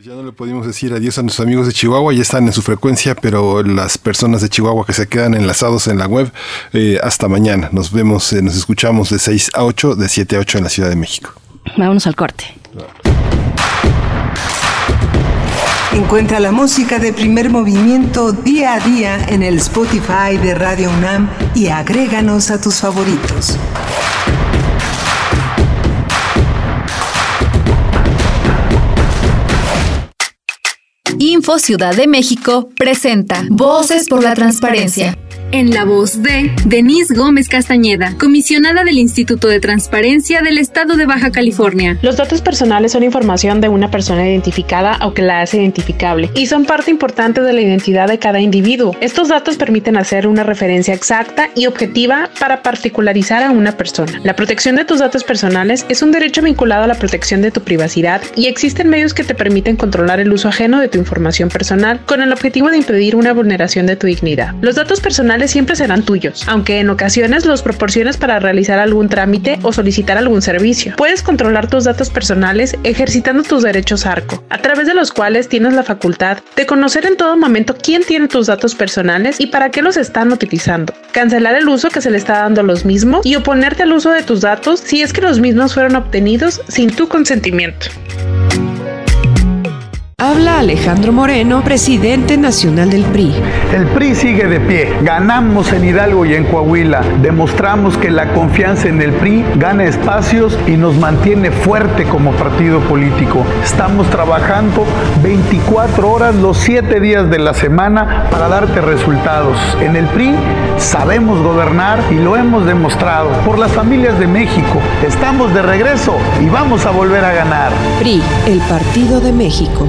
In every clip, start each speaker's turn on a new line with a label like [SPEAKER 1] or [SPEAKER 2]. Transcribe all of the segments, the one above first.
[SPEAKER 1] Pues ya no le pudimos decir adiós a nuestros amigos de Chihuahua, ya están en su frecuencia, pero las personas de Chihuahua que se quedan enlazados en la web, eh, hasta mañana. Nos vemos, eh, nos escuchamos de 6 a 8, de 7 a 8 en la Ciudad de México.
[SPEAKER 2] Vámonos al corte.
[SPEAKER 3] Encuentra la música de primer movimiento día a día en el Spotify de Radio UNAM y agréganos a tus favoritos.
[SPEAKER 4] Info Ciudad de México presenta. Voces por la Transparencia
[SPEAKER 5] en la voz de Denise Gómez Castañeda, comisionada del Instituto de Transparencia del Estado de Baja California.
[SPEAKER 6] Los datos personales son información de una persona identificada o que la hace identificable y son parte importante de la identidad de cada individuo. Estos datos permiten hacer una referencia exacta y objetiva para particularizar a una persona. La protección de tus datos personales es un derecho vinculado a la protección de tu privacidad y existen medios que te permiten controlar el uso ajeno de tu información personal con el objetivo de impedir una vulneración de tu dignidad. Los datos personales siempre serán tuyos, aunque en ocasiones los proporciones para realizar algún trámite o solicitar algún servicio. Puedes controlar tus datos personales ejercitando tus derechos ARCO, a través de los cuales tienes la facultad de conocer en todo momento quién tiene tus datos personales y para qué los están utilizando, cancelar el uso que se le está dando a los mismos y oponerte al uso de tus datos si es que los mismos fueron obtenidos sin tu consentimiento.
[SPEAKER 7] Habla Alejandro Moreno, presidente nacional del PRI.
[SPEAKER 8] El PRI sigue de pie. Ganamos en Hidalgo y en Coahuila. Demostramos que la confianza en el PRI gana espacios y nos mantiene fuerte como partido político. Estamos trabajando 24 horas los 7 días de la semana para darte resultados. En el PRI sabemos gobernar y lo hemos demostrado. Por las familias de México, estamos de regreso y vamos a volver a ganar.
[SPEAKER 7] PRI, el Partido de México.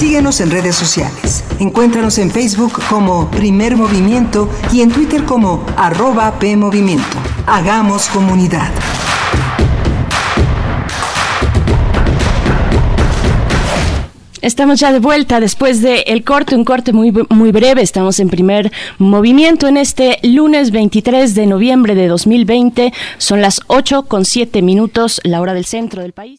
[SPEAKER 3] Síguenos en redes sociales. Encuéntranos en Facebook como Primer Movimiento y en Twitter como arroba PMovimiento. Hagamos comunidad.
[SPEAKER 2] Estamos ya de vuelta después del el corte, un corte muy, muy breve. Estamos en primer movimiento en este lunes 23 de noviembre de 2020. Son las 8 con 7 minutos, la hora del centro del país.